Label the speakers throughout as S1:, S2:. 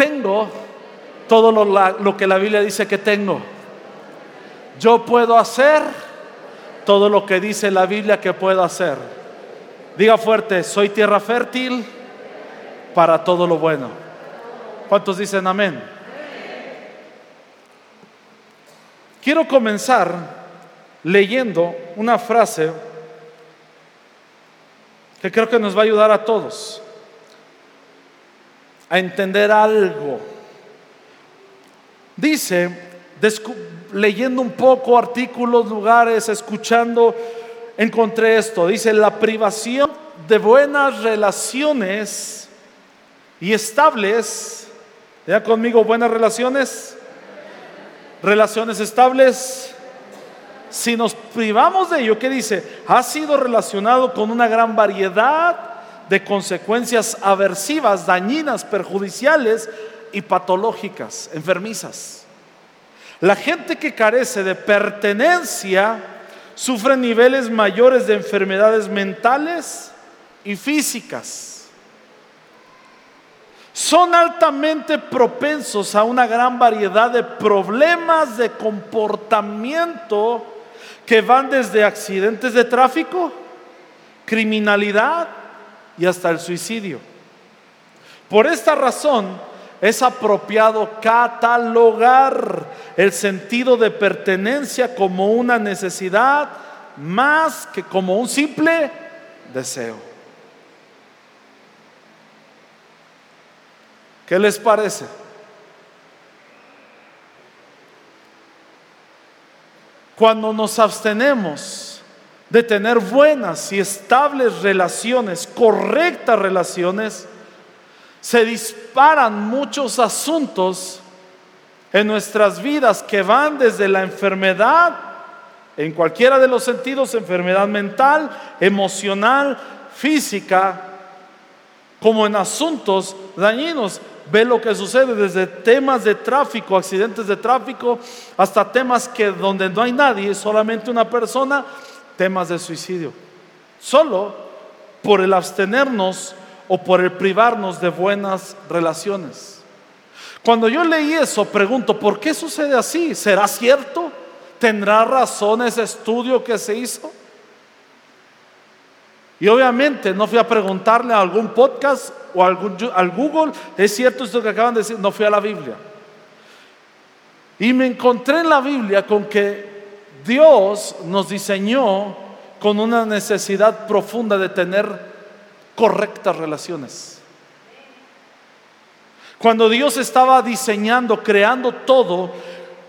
S1: tengo todo lo, que la Biblia dice que tengo. Yo puedo hacer todo lo que dice la Biblia que puedo hacer. Diga fuerte, soy tierra fértil para todo lo bueno. ¿Cuántos dicen amén? Quiero comenzar leyendo una frase que creo que nos va a ayudar a todos a entender algo. Dice, leyendo un poco artículos, lugares, escuchando, encontré esto. Dice, la privación de buenas relaciones y estables, ya conmigo, buenas relaciones, relaciones estables. Si nos privamos de ello, ¿qué dice? Ha sido relacionado con una gran variedad de consecuencias aversivas, dañinas, perjudiciales y patológicas, enfermizas. La gente que carece de pertenencia sufre niveles mayores de enfermedades mentales y físicas. Son altamente propensos a una gran variedad de problemas de comportamiento que van desde accidentes de tráfico, criminalidad y hasta el suicidio. Por esta razón, es apropiado catalogar el sentido de pertenencia como una necesidad más que como un simple deseo. ¿Qué les parece? Cuando nos abstenemos de tener buenas y estables relaciones, correctas relaciones, se disparan muchos asuntos en nuestras vidas que van desde la enfermedad, en cualquiera de los sentidos, enfermedad mental, emocional, física, como en asuntos dañinos. Ve lo que sucede desde temas de tráfico, accidentes de tráfico, hasta temas que donde no hay nadie, solamente una persona, temas de suicidio. Solo por el abstenernos o por el privarnos de buenas relaciones. Cuando yo leí eso, pregunto, ¿por qué sucede así? ¿Será cierto? ¿Tendrá razón ese estudio que se hizo? Y obviamente no fui a preguntarle a algún podcast o algún, al Google, es cierto esto que acaban de decir, no fui a la Biblia. Y me encontré en la Biblia con que Dios nos diseñó con una necesidad profunda de tener correctas relaciones. Cuando Dios estaba diseñando, creando todo,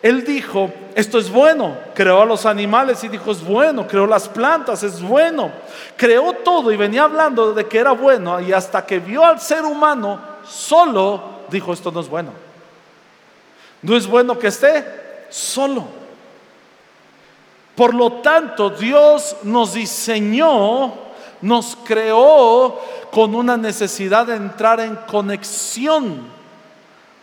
S1: Él dijo, esto es bueno. Creó a los animales y dijo, es bueno. Creó las plantas, es bueno. Creó todo y venía hablando de que era bueno. Y hasta que vio al ser humano solo, dijo, esto no es bueno. No es bueno que esté solo. Por lo tanto, Dios nos diseñó nos creó con una necesidad de entrar en conexión,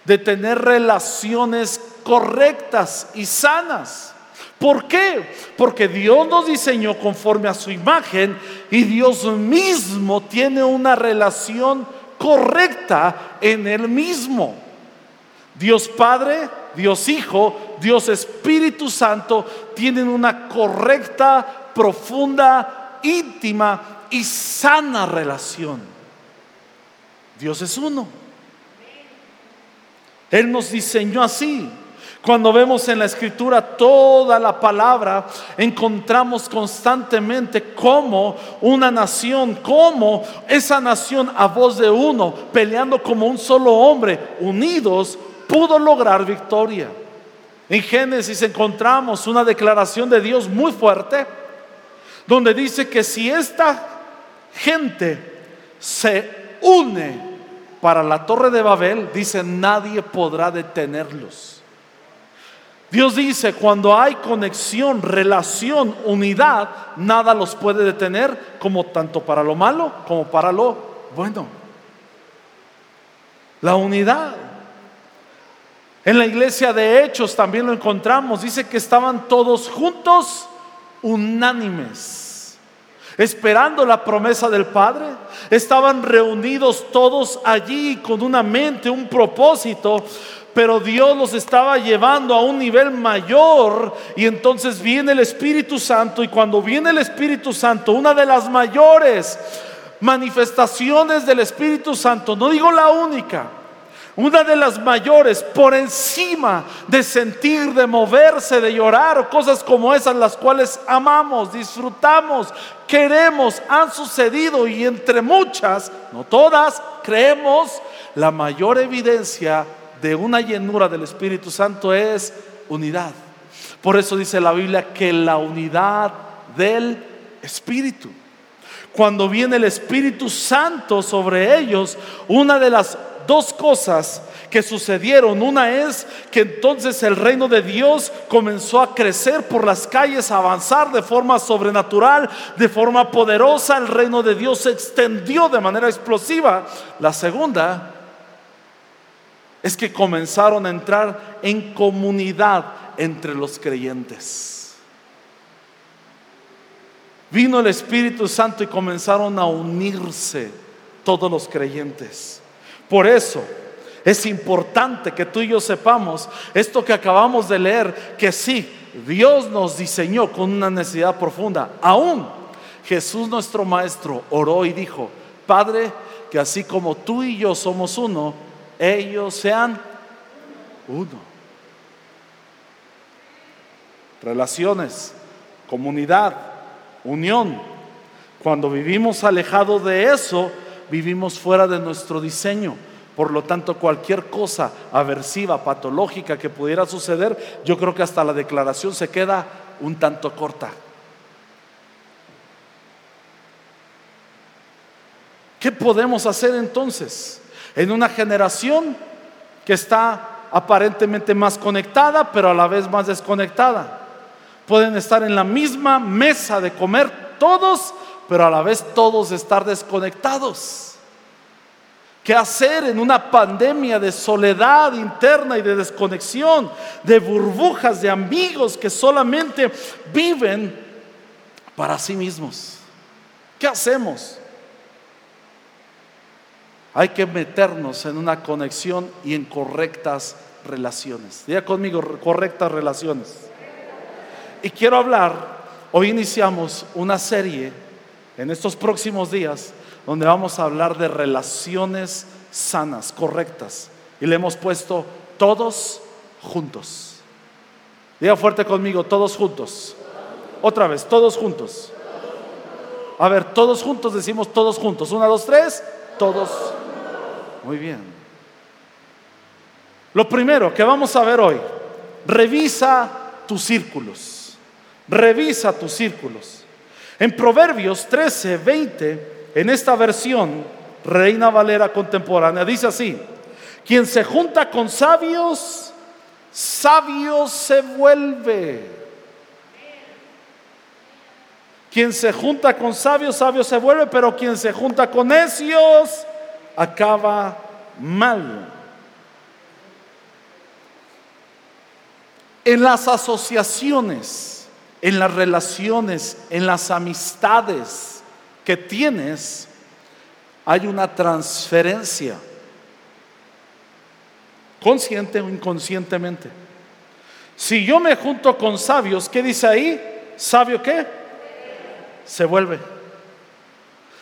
S1: de tener relaciones correctas y sanas. ¿Por qué? Porque Dios nos diseñó conforme a su imagen y Dios mismo tiene una relación correcta en Él mismo. Dios Padre, Dios Hijo, Dios Espíritu Santo tienen una correcta, profunda, íntima y sana relación. Dios es uno. Él nos diseñó así. Cuando vemos en la escritura toda la palabra, encontramos constantemente cómo una nación, cómo esa nación a voz de uno, peleando como un solo hombre, unidos, pudo lograr victoria. En Génesis encontramos una declaración de Dios muy fuerte, donde dice que si esta gente se une para la torre de Babel, dice, nadie podrá detenerlos. Dios dice, cuando hay conexión, relación, unidad, nada los puede detener, como tanto para lo malo como para lo bueno. La unidad. En la iglesia de Hechos también lo encontramos, dice que estaban todos juntos, unánimes esperando la promesa del Padre. Estaban reunidos todos allí con una mente, un propósito, pero Dios los estaba llevando a un nivel mayor y entonces viene el Espíritu Santo y cuando viene el Espíritu Santo, una de las mayores manifestaciones del Espíritu Santo, no digo la única, una de las mayores por encima de sentir, de moverse, de llorar, cosas como esas, las cuales amamos, disfrutamos, queremos, han sucedido y entre muchas, no todas, creemos, la mayor evidencia de una llenura del Espíritu Santo es unidad. Por eso dice la Biblia que la unidad del Espíritu. Cuando viene el Espíritu Santo sobre ellos, una de las dos cosas que sucedieron. Una es que entonces el reino de Dios comenzó a crecer por las calles, a avanzar de forma sobrenatural, de forma poderosa. El reino de Dios se extendió de manera explosiva. La segunda es que comenzaron a entrar en comunidad entre los creyentes. Vino el Espíritu Santo y comenzaron a unirse todos los creyentes. Por eso es importante que tú y yo sepamos esto que acabamos de leer, que sí, Dios nos diseñó con una necesidad profunda. Aún Jesús nuestro Maestro oró y dijo, Padre, que así como tú y yo somos uno, ellos sean uno. Relaciones, comunidad, unión. Cuando vivimos alejados de eso, vivimos fuera de nuestro diseño. Por lo tanto, cualquier cosa aversiva, patológica que pudiera suceder, yo creo que hasta la declaración se queda un tanto corta. ¿Qué podemos hacer entonces en una generación que está aparentemente más conectada, pero a la vez más desconectada? Pueden estar en la misma mesa de comer todos, pero a la vez todos estar desconectados. ¿Qué hacer en una pandemia de soledad interna y de desconexión, de burbujas de amigos que solamente viven para sí mismos? ¿Qué hacemos? Hay que meternos en una conexión y en correctas relaciones. Diga conmigo, correctas relaciones. Y quiero hablar, hoy iniciamos una serie en estos próximos días donde vamos a hablar de relaciones sanas, correctas. Y le hemos puesto todos juntos. Diga fuerte conmigo, todos juntos. Otra vez, todos juntos. A ver, todos juntos decimos todos juntos. Una, dos, tres, todos. Muy bien. Lo primero que vamos a ver hoy, revisa tus círculos. Revisa tus círculos. En Proverbios 13, 20, en esta versión, Reina Valera contemporánea, dice así, quien se junta con sabios, sabio se vuelve. Quien se junta con sabios, sabio se vuelve, pero quien se junta con necios, acaba mal. En las asociaciones, en las relaciones, en las amistades que tienes, hay una transferencia, consciente o inconscientemente. Si yo me junto con sabios, ¿qué dice ahí? ¿Sabio qué? Se vuelve.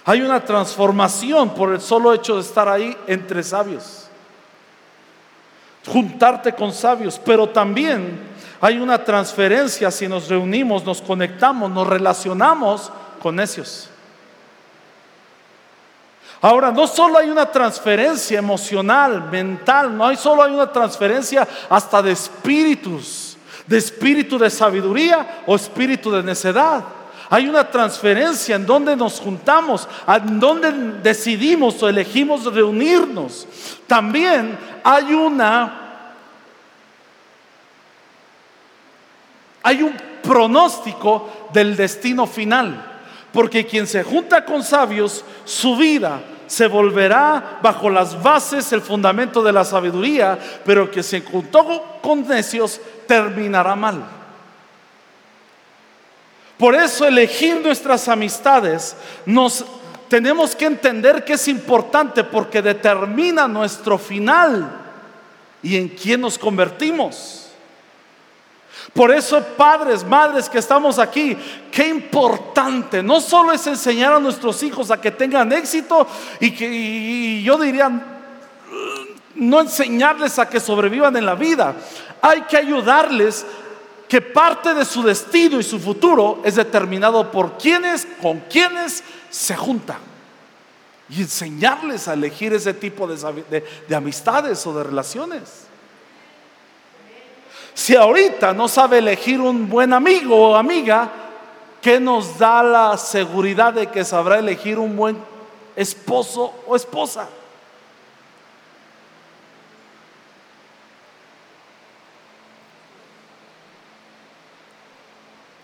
S1: Hay una transformación por el solo hecho de estar ahí entre sabios. Juntarte con sabios, pero también hay una transferencia si nos reunimos, nos conectamos, nos relacionamos con necios. Ahora, no solo hay una transferencia emocional, mental, no hay solo hay una transferencia hasta de espíritus, de espíritu de sabiduría o espíritu de necedad. Hay una transferencia en donde nos juntamos, en donde decidimos o elegimos reunirnos. También hay una hay un pronóstico del destino final. Porque quien se junta con sabios, su vida se volverá bajo las bases, el fundamento de la sabiduría, pero que se juntó con necios terminará mal. Por eso elegir nuestras amistades nos tenemos que entender que es importante porque determina nuestro final y en quién nos convertimos. Por eso, padres, madres que estamos aquí, qué importante. No solo es enseñar a nuestros hijos a que tengan éxito y que yo diría, no enseñarles a que sobrevivan en la vida. Hay que ayudarles que parte de su destino y su futuro es determinado por quienes, con quienes se juntan. Y enseñarles a elegir ese tipo de, de amistades o de relaciones. Si ahorita no sabe elegir un buen amigo o amiga, ¿qué nos da la seguridad de que sabrá elegir un buen esposo o esposa?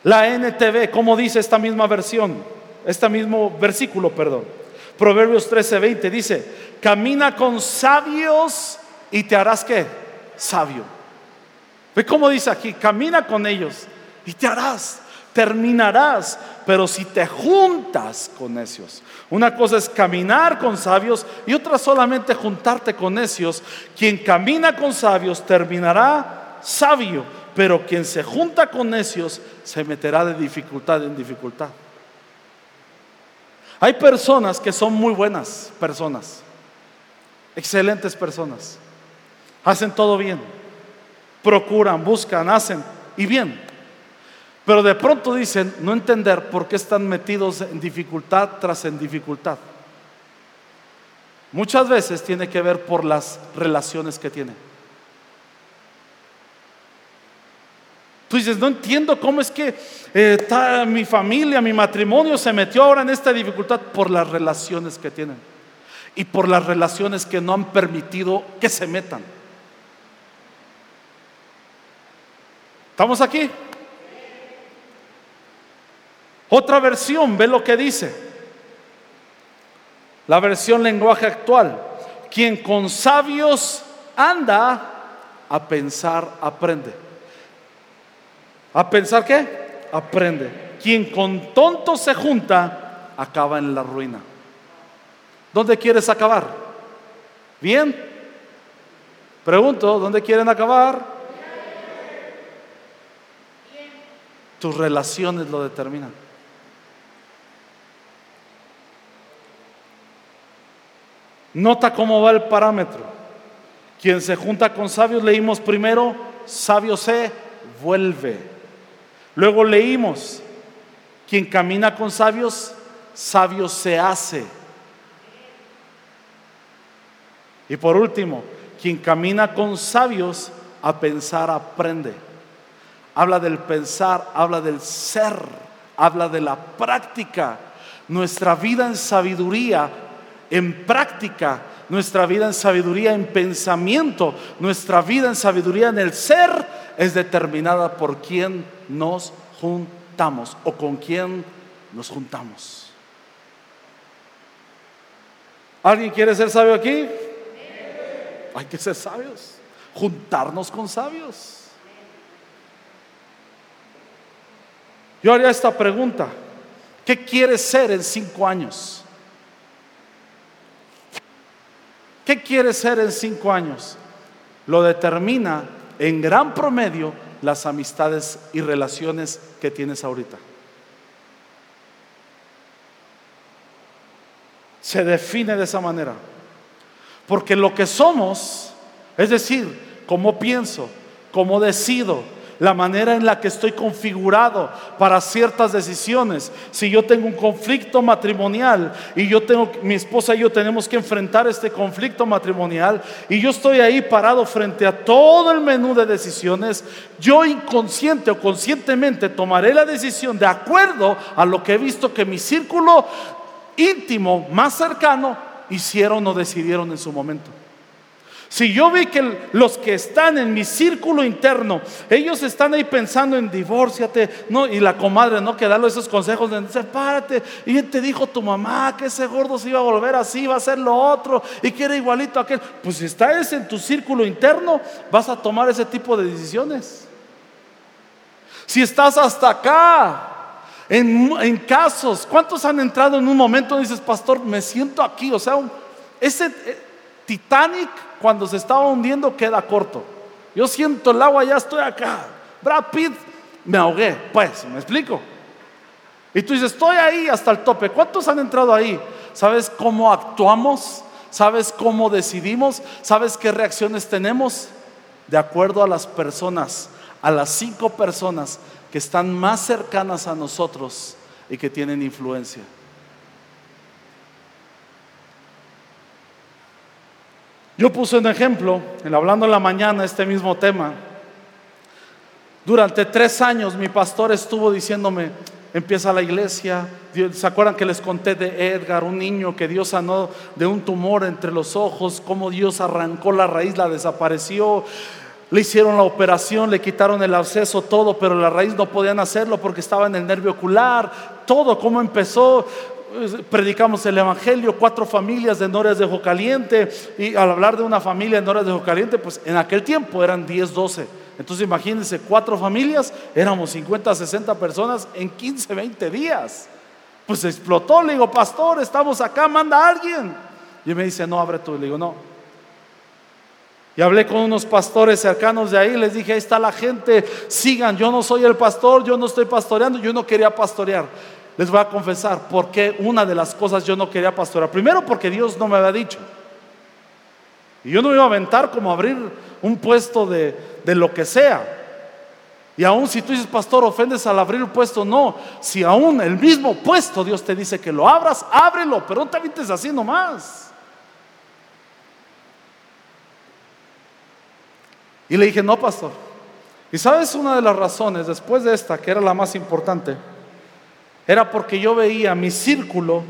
S1: La NTV, ¿cómo dice esta misma versión? Este mismo versículo, perdón. Proverbios 13:20 dice, camina con sabios y te harás qué? Sabio. Ve cómo dice aquí, camina con ellos y te harás, terminarás, pero si te juntas con necios. Una cosa es caminar con sabios y otra solamente juntarte con necios. Quien camina con sabios terminará sabio, pero quien se junta con necios se meterá de dificultad en dificultad. Hay personas que son muy buenas personas, excelentes personas, hacen todo bien procuran, buscan, hacen y bien. Pero de pronto dicen no entender por qué están metidos en dificultad tras en dificultad. Muchas veces tiene que ver por las relaciones que tienen. Tú dices, no entiendo cómo es que eh, mi familia, mi matrimonio se metió ahora en esta dificultad por las relaciones que tienen y por las relaciones que no han permitido que se metan. ¿Estamos aquí? Otra versión, ve lo que dice. La versión lenguaje actual. Quien con sabios anda, a pensar aprende. ¿A pensar qué? Aprende. Quien con tontos se junta, acaba en la ruina. ¿Dónde quieres acabar? ¿Bien? Pregunto, ¿dónde quieren acabar? Tus relaciones lo determinan. Nota cómo va el parámetro. Quien se junta con sabios, leímos primero, sabio se vuelve. Luego leímos, quien camina con sabios, sabio se hace. Y por último, quien camina con sabios, a pensar aprende habla del pensar, habla del ser, habla de la práctica. Nuestra vida en sabiduría, en práctica, nuestra vida en sabiduría, en pensamiento, nuestra vida en sabiduría, en el ser, es determinada por quién nos juntamos o con quién nos juntamos. ¿Alguien quiere ser sabio aquí? Hay que ser sabios, juntarnos con sabios. Yo haría esta pregunta. ¿Qué quieres ser en cinco años? ¿Qué quieres ser en cinco años? Lo determina en gran promedio las amistades y relaciones que tienes ahorita. Se define de esa manera. Porque lo que somos, es decir, cómo pienso, cómo decido, la manera en la que estoy configurado para ciertas decisiones. Si yo tengo un conflicto matrimonial y yo tengo, mi esposa y yo tenemos que enfrentar este conflicto matrimonial y yo estoy ahí parado frente a todo el menú de decisiones, yo inconsciente o conscientemente tomaré la decisión de acuerdo a lo que he visto que mi círculo íntimo más cercano hicieron o decidieron en su momento. Si yo vi que los que están en mi círculo interno, ellos están ahí pensando en divórciate, no, y la comadre, no, que darle esos consejos de sepárate, y te dijo tu mamá que ese gordo se iba a volver así, va a ser lo otro, y que era igualito a aquel. Pues si estás en tu círculo interno, vas a tomar ese tipo de decisiones. Si estás hasta acá, en, casos. ¿Cuántos han entrado en un momento y dices, pastor, me siento aquí? O sea, ese eh, Titanic cuando se estaba hundiendo queda corto. Yo siento el agua, ya estoy acá. Brad Pitt, me ahogué. Pues, ¿me explico? Y tú dices, estoy ahí hasta el tope. ¿Cuántos han entrado ahí? ¿Sabes cómo actuamos? ¿Sabes cómo decidimos? ¿Sabes qué reacciones tenemos? De acuerdo a las personas, a las cinco personas que están más cercanas a nosotros y que tienen influencia. Yo puse un ejemplo, en hablando en la mañana este mismo tema. Durante tres años mi pastor estuvo diciéndome, empieza la iglesia. ¿Se acuerdan que les conté de Edgar, un niño que Dios sanó de un tumor entre los ojos? Cómo Dios arrancó la raíz, la desapareció. Le hicieron la operación, le quitaron el absceso, todo, pero la raíz no podían hacerlo porque estaba en el nervio ocular. Todo, cómo empezó. Predicamos el Evangelio, cuatro familias de Nores de Ojo Caliente. Y al hablar de una familia de Nores de Ojo Caliente, pues en aquel tiempo eran 10, 12. Entonces imagínense, cuatro familias, éramos 50, 60 personas en 15, 20 días. Pues explotó, le digo, pastor, estamos acá, manda a alguien. Y me dice, no, abre tú. Le digo, no. Y hablé con unos pastores cercanos de ahí, les dije, ahí está la gente, sigan, yo no soy el pastor, yo no estoy pastoreando, yo no quería pastorear. Les voy a confesar, porque una de las cosas yo no quería pastorear. Primero porque Dios no me había dicho. Y yo no me iba a aventar como abrir un puesto de, de lo que sea. Y aún si tú dices, pastor, ofendes al abrir el puesto, no. Si aún el mismo puesto Dios te dice que lo abras, ábrelo, pero no te avientes así nomás. Y le dije, no, pastor. Y sabes una de las razones, después de esta, que era la más importante, era porque yo veía mi círculo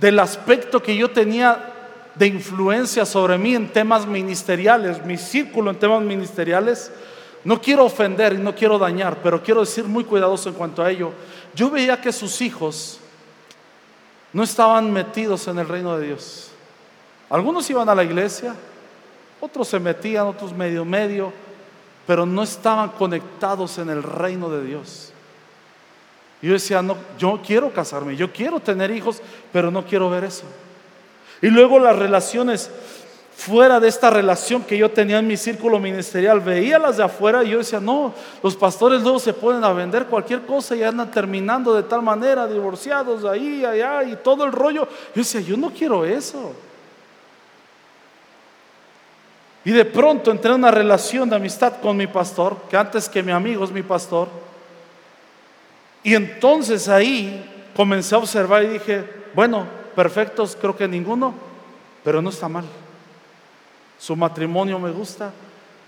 S1: del aspecto que yo tenía de influencia sobre mí en temas ministeriales, mi círculo en temas ministeriales. No quiero ofender y no quiero dañar, pero quiero decir muy cuidadoso en cuanto a ello. Yo veía que sus hijos no estaban metidos en el reino de Dios. Algunos iban a la iglesia, otros se metían, otros medio medio, pero no estaban conectados en el reino de Dios. Yo decía, no, yo quiero casarme, yo quiero tener hijos, pero no quiero ver eso. Y luego las relaciones fuera de esta relación que yo tenía en mi círculo ministerial, veía las de afuera y yo decía, no, los pastores luego se pueden a vender cualquier cosa y andan terminando de tal manera, divorciados ahí, allá y todo el rollo. Yo decía, yo no quiero eso. Y de pronto entré en una relación de amistad con mi pastor, que antes que mi amigo es mi pastor. Y entonces ahí comencé a observar y dije, bueno, perfectos creo que ninguno, pero no está mal. Su matrimonio me gusta,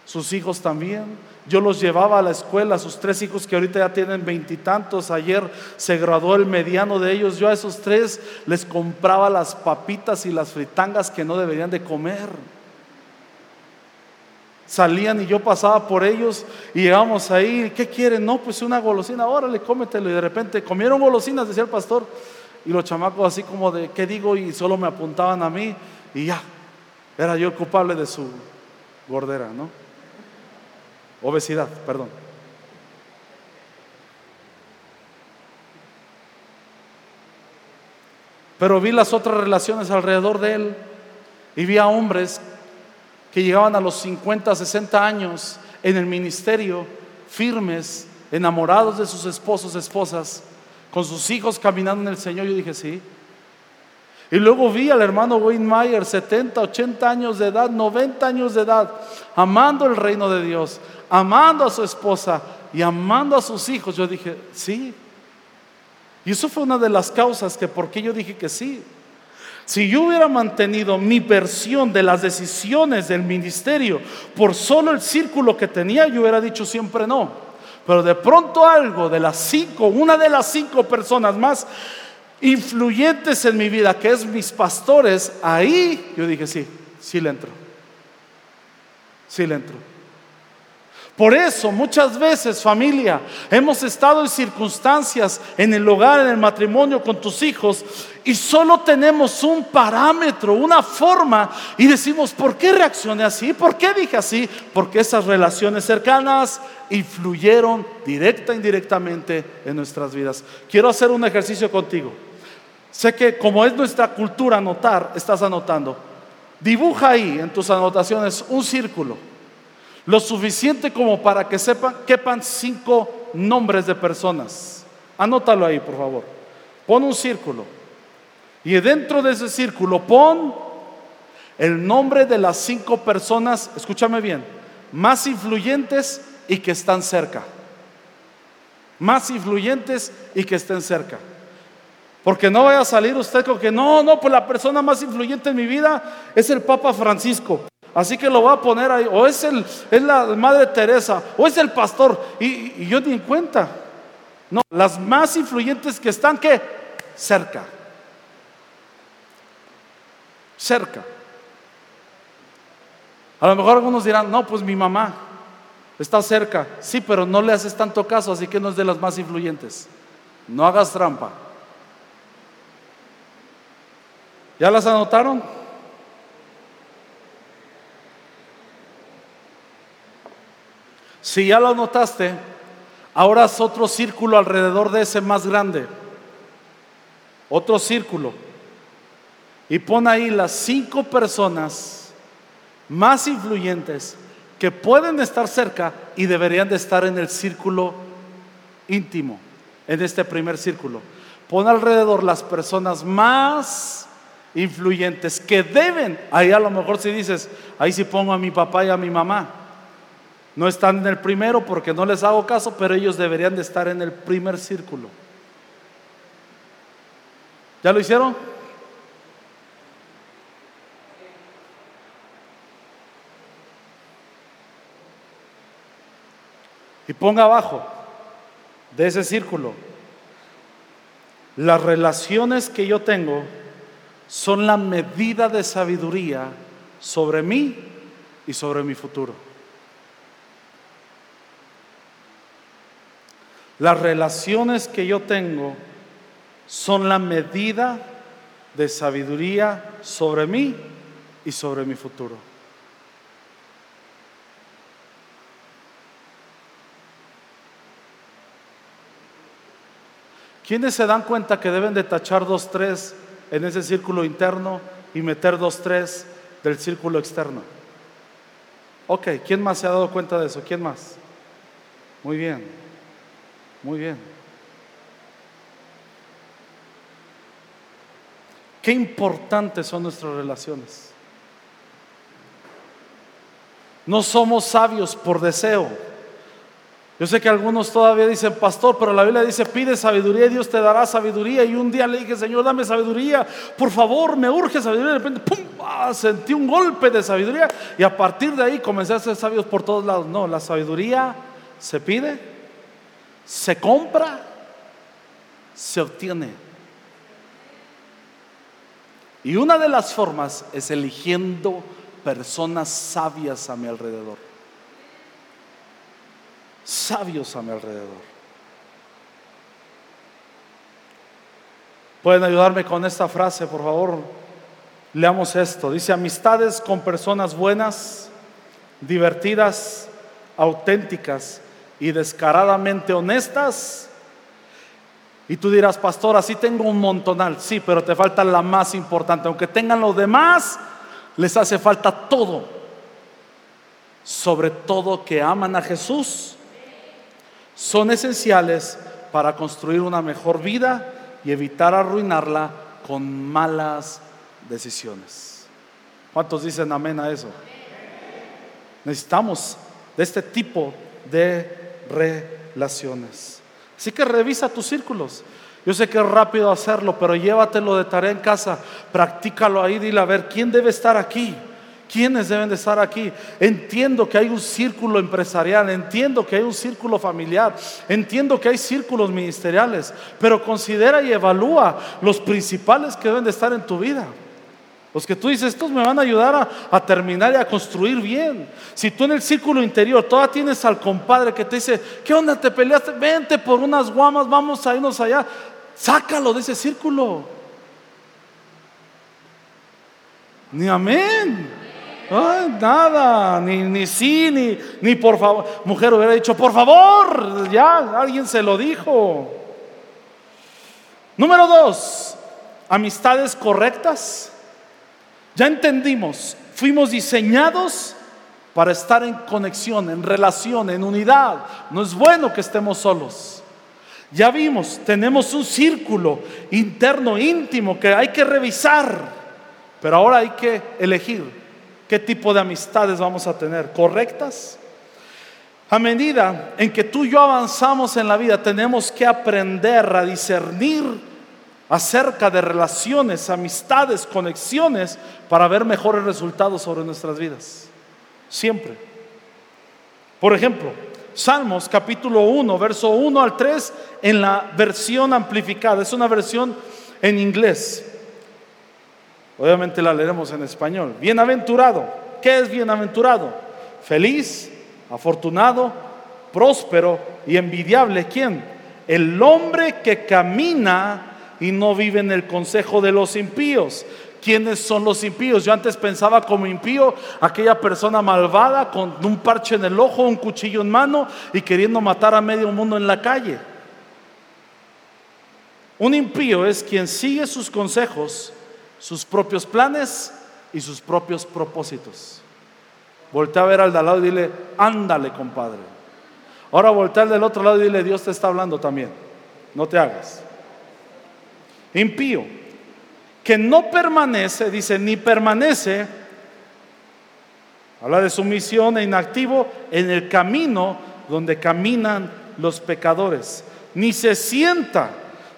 S1: sus hijos también. Yo los llevaba a la escuela, sus tres hijos que ahorita ya tienen veintitantos, ayer se graduó el mediano de ellos, yo a esos tres les compraba las papitas y las fritangas que no deberían de comer. Salían y yo pasaba por ellos y llegamos ahí, ¿qué quieren? No, pues una golosina, órale, cómetelo. Y de repente comieron golosinas, decía el pastor. Y los chamacos así como de, ¿qué digo? Y solo me apuntaban a mí y ya, era yo el culpable de su gordera, ¿no? Obesidad, perdón. Pero vi las otras relaciones alrededor de él y vi a hombres que llegaban a los 50, 60 años en el ministerio, firmes, enamorados de sus esposos, esposas, con sus hijos caminando en el Señor, yo dije, sí. Y luego vi al hermano Wayne Mayer, 70, 80 años de edad, 90 años de edad, amando el reino de Dios, amando a su esposa y amando a sus hijos. Yo dije, sí. Y eso fue una de las causas que por qué yo dije que sí. Si yo hubiera mantenido mi versión de las decisiones del ministerio por solo el círculo que tenía, yo hubiera dicho siempre no. Pero de pronto algo de las cinco, una de las cinco personas más influyentes en mi vida, que es mis pastores, ahí yo dije, sí, sí le entro. Sí le entro. Por eso muchas veces familia, hemos estado en circunstancias en el hogar, en el matrimonio con tus hijos y solo tenemos un parámetro, una forma y decimos, ¿por qué reaccioné así? ¿Por qué dije así? Porque esas relaciones cercanas influyeron directa e indirectamente en nuestras vidas. Quiero hacer un ejercicio contigo. Sé que como es nuestra cultura anotar, estás anotando. Dibuja ahí en tus anotaciones un círculo, lo suficiente como para que sepan, quepan cinco nombres de personas. Anótalo ahí, por favor. Pon un círculo. Y dentro de ese círculo pon el nombre de las cinco personas, escúchame bien, más influyentes y que están cerca. Más influyentes y que estén cerca. Porque no vaya a salir usted con que no, no, pues la persona más influyente en mi vida es el Papa Francisco. Así que lo voy a poner ahí. O es, el, es la Madre Teresa. O es el pastor. Y, yo ni en cuenta. No, las más influyentes que están que cerca. Cerca. A lo mejor algunos dirán, no, pues mi mamá está cerca. Sí, pero no le haces tanto caso, así que no es de las más influyentes. No hagas trampa. ¿Ya las anotaron? Si ya lo anotaste, ahora es otro círculo alrededor de ese más grande. Otro círculo. Y pon ahí las cinco personas más influyentes que pueden estar cerca y deberían de estar en el círculo íntimo, en este primer círculo. Pon alrededor las personas más influyentes que deben, ahí a lo mejor si dices, ahí si pongo a mi papá y a mi mamá, no están en el primero porque no les hago caso, pero ellos deberían de estar en el primer círculo. ¿Ya lo hicieron? Y ponga abajo de ese círculo las relaciones que yo tengo son la medida de sabiduría sobre mí y sobre mi futuro. Las relaciones que yo tengo son la medida de sabiduría sobre mí y sobre mi futuro. ¿Quiénes se dan cuenta que deben de tachar dos, tres en ese círculo interno y meter dos, tres del círculo externo. Ok, ¿quién más se ha dado cuenta de eso? ¿Quién más? Muy bien, muy bien. Qué importantes son nuestras relaciones. No somos sabios por deseo. Yo sé que algunos todavía dicen, pastor, pero la Biblia dice, pide sabiduría y Dios te dará sabiduría. Y un día le dije, Señor, dame sabiduría, por favor, me urge sabiduría. de repente, ¡pum! Ah, sentí un golpe de sabiduría. Y a partir de ahí comencé a ser sabios por todos lados. No, la sabiduría se pide, se compra, se obtiene. Y una de las formas es eligiendo personas sabias a mi alrededor sabios a mi alrededor. ¿Pueden ayudarme con esta frase, por favor? Leamos esto. Dice, amistades con personas buenas, divertidas, auténticas y descaradamente honestas. Y tú dirás, pastor, así tengo un montonal. Sí, pero te falta la más importante. Aunque tengan los demás, les hace falta todo. Sobre todo que aman a Jesús son esenciales para construir una mejor vida y evitar arruinarla con malas decisiones. ¿Cuántos dicen amén a eso? Necesitamos de este tipo de relaciones. Así que revisa tus círculos. Yo sé que es rápido hacerlo, pero llévatelo de tarea en casa, practícalo ahí, dile a ver quién debe estar aquí. ¿Quiénes deben de estar aquí? Entiendo que hay un círculo empresarial, entiendo que hay un círculo familiar, entiendo que hay círculos ministeriales, pero considera y evalúa los principales que deben de estar en tu vida. Los que tú dices, estos me van a ayudar a, terminar y a construir bien. Si tú en el círculo interior todavía tienes al compadre que te dice, ¿qué onda? ¿Te peleaste? Vente por unas guamas, vamos a irnos allá. Sácalo de ese círculo. Ni amén. Nada, ni, ni sí, ni, ni por favor. Mujer hubiera dicho, por favor, ya alguien se lo dijo. Número dos, amistades correctas. Ya entendimos, fuimos diseñados para estar en conexión, en relación, en unidad. No es bueno que estemos solos. Ya vimos, tenemos un círculo interno, íntimo, que hay que revisar, pero ahora hay que elegir qué tipo de amistades vamos a tener, correctas. A medida en que tú y yo avanzamos en la vida, tenemos que aprender a discernir acerca de relaciones, amistades, conexiones, para ver mejores resultados sobre nuestras vidas. Siempre. Por ejemplo, Salmos capítulo 1, verso 1 al 3 en la versión amplificada. Es una versión en inglés. Obviamente la leeremos en español. Bienaventurado. ¿Qué es bienaventurado? Feliz, afortunado, próspero y envidiable. ¿Quién? El hombre que camina y no vive en el consejo de los impíos, ¿Quiénes son los impíos? Yo antes pensaba como impío aquella persona malvada con un parche en el ojo, un cuchillo en mano y queriendo matar a medio mundo en la calle. Un impío es quien sigue sus consejos, sus propios planes y sus propios propósitos. Voltea a ver al de al lado y dile, ándale, compadre. Ahora voltea al del otro lado y dile, Dios te está hablando también. No te hagas. Impío que no permanece, dice, ni permanece, habla de sumisión e inactivo en el camino donde caminan los pecadores, ni se sienta.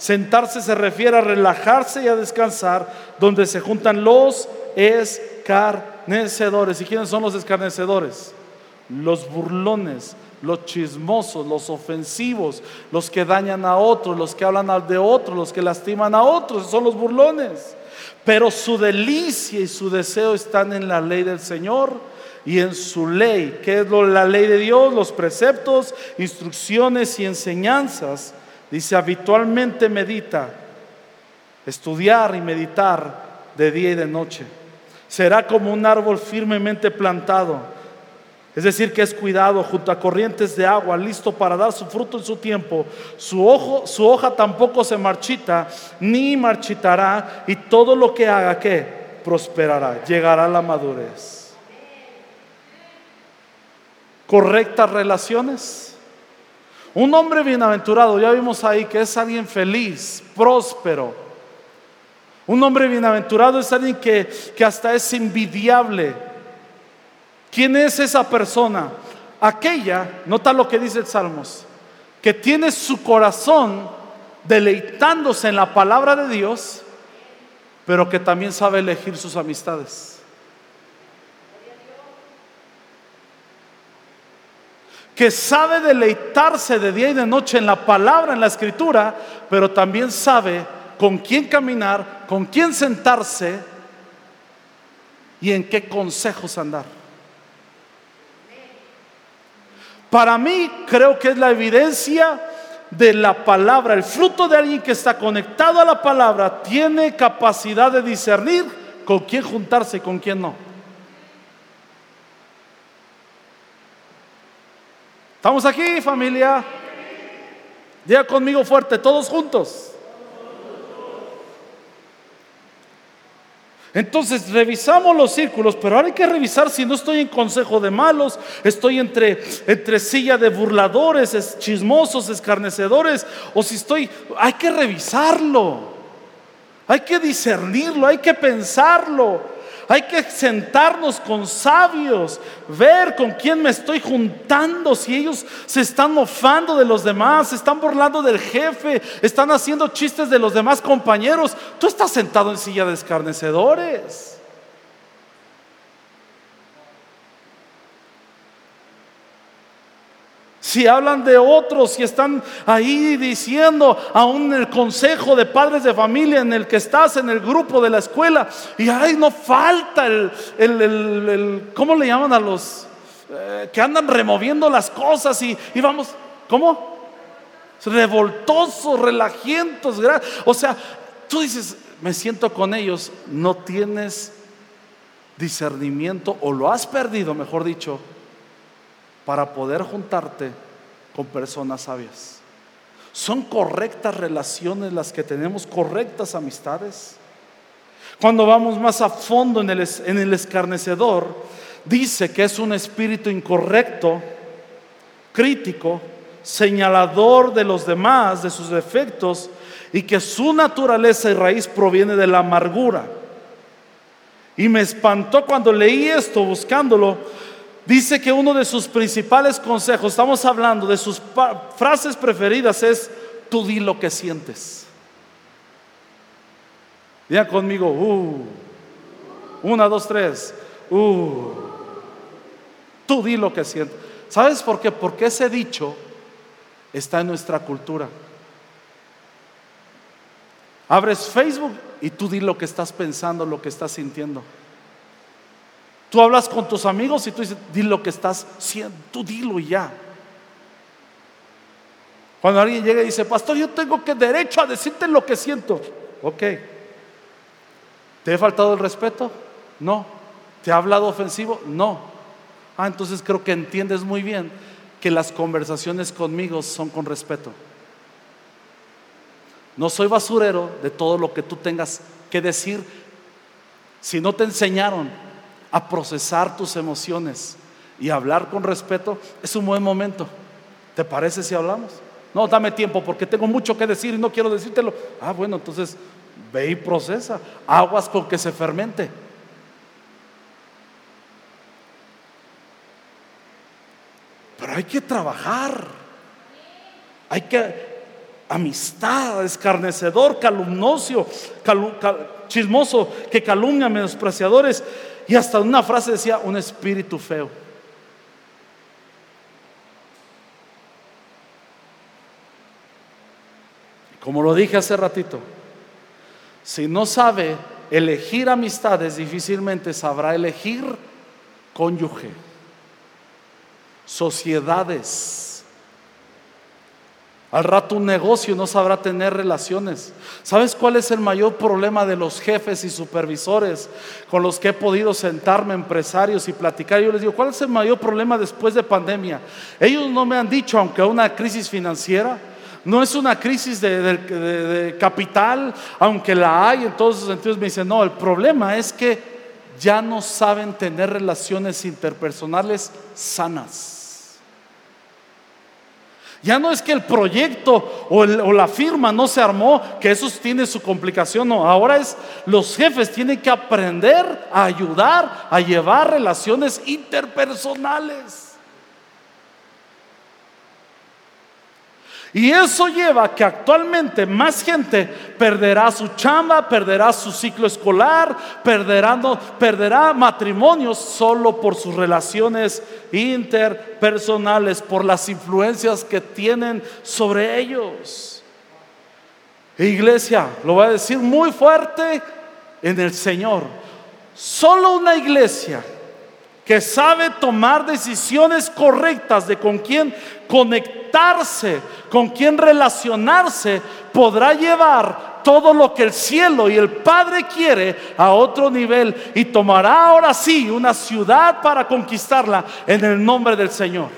S1: Sentarse se refiere a relajarse y a descansar, donde se juntan los escarnecedores. ¿Y quiénes son los escarnecedores? Los burlones, los chismosos, los ofensivos, los que dañan a otros, los que hablan de otros, los que lastiman a otros, son los burlones. Pero su delicia y su deseo están en la ley del Señor y en su ley. ¿Qué es la ley de Dios? Los preceptos, instrucciones y enseñanzas. Dice, habitualmente medita, estudiar y meditar de día y de noche. Será como un árbol firmemente plantado es decir, que es cuidado junto a corrientes de agua, listo para dar su fruto en su tiempo. Su, hoja tampoco se marchita, ni marchitará, y todo lo que haga, ¿qué? Prosperará, llegará a la madurez. Correctas relaciones. Un hombre bienaventurado, ya vimos ahí que es alguien feliz, próspero. Un hombre bienaventurado es alguien que, que hasta es envidiable ¿Quién es esa persona? Aquella, nota lo que dice el Salmos, que tiene su corazón deleitándose en la palabra de Dios, pero que también sabe elegir sus amistades. Que sabe deleitarse de día y de noche en la palabra, en la escritura, pero también sabe con quién caminar, con quién sentarse y en qué consejos andar. Para mí creo que es la evidencia de la palabra. El fruto de alguien que está conectado a la palabra tiene capacidad de discernir con quién juntarse y con quién no. ¿Estamos aquí, familia? Diga conmigo fuerte, todos juntos. Entonces revisamos los círculos, pero ahora hay que revisar si no estoy en consejo de malos, estoy entre, entre silla de burladores, chismosos, escarnecedores, o si estoy, hay que revisarlo, hay que discernirlo, hay que pensarlo. Hay que sentarnos con sabios, ver con quién me estoy juntando, si ellos se están mofando de los demás, se están burlando del jefe, están haciendo chistes de los demás compañeros. Tú estás sentado en silla de escarnecedores. Si hablan de otros, si están ahí diciendo, aún en el consejo de padres de familia en el que estás, en el grupo de la escuela, y ahí no falta el, el, ¿cómo le llaman a los eh, que andan removiendo las cosas y, y vamos, ¿cómo? Revoltosos, relajientos, o sea, tú dices, me siento con ellos, no tienes discernimiento o lo has perdido, mejor dicho, para poder juntarte con personas sabias. Son correctas relaciones las que tenemos, correctas amistades. Cuando vamos más a fondo en el, en el escarnecedor, dice que es un espíritu incorrecto, crítico, señalador de los demás, de sus defectos, y que su naturaleza y raíz proviene de la amargura. Y me espantó cuando leí esto buscándolo. Dice que uno de sus principales consejos, estamos hablando de sus frases preferidas, es tú di lo que sientes. Digan conmigo, uh, una, dos, tres, uh, tú di lo que sientes. ¿Sabes por qué? Porque ese dicho está en nuestra cultura. Abres Facebook y tú di lo que estás pensando, lo que estás sintiendo. Tú hablas con tus amigos y tú dices, di lo que estás siendo, tú dilo y ya. Cuando alguien llega y dice, pastor, yo tengo derecho a decirte lo que siento. Ok. ¿Te he faltado el respeto? No. ¿Te ha hablado ofensivo? No. Ah, entonces creo que entiendes muy bien que las conversaciones conmigo son con respeto. No soy basurero de todo lo que tú tengas que decir. Si no te enseñaron a procesar tus emociones y hablar con respeto, es un buen momento. ¿Te parece si hablamos? No, dame tiempo porque tengo mucho que decir y no quiero decírtelo. Ah, bueno, entonces ve y procesa. Aguas con que se fermente. Pero hay que trabajar. Hay que amistad, escarnecedor, calumnoso, chismoso, que calumnia, menospreciadores. Y hasta una frase decía, un espíritu feo. Como lo dije hace ratito, si no sabe elegir amistades, difícilmente sabrá elegir cónyuge, sociedades al rato un negocio no sabrá tener relaciones. ¿Sabes cuál es el mayor problema de los jefes y supervisores con los que he podido sentarme, empresarios y platicar? Yo les digo, ¿cuál es el mayor problema después de pandemia? Ellos no me han dicho, aunque una crisis financiera, no es una crisis de, capital, aunque la hay en todos esos sentidos, me dicen, no, el problema es que ya no saben tener relaciones interpersonales sanas. Ya no es que el proyecto o, la firma no se armó, que eso tiene su complicación, no. Ahora es los jefes tienen que aprender a ayudar a llevar relaciones interpersonales. Y eso lleva a que actualmente más gente perderá su chamba, perderá su ciclo escolar, perderá, perderá matrimonios solo por sus relaciones interpersonales, por las influencias que tienen sobre ellos. Iglesia, lo voy a decir muy fuerte en el Señor. Solo una iglesia que sabe tomar decisiones correctas de con quién con quién relacionarse, podrá llevar todo lo que el cielo y el Padre quiere a otro nivel y tomará ahora sí una ciudad para conquistarla en el nombre del Señor.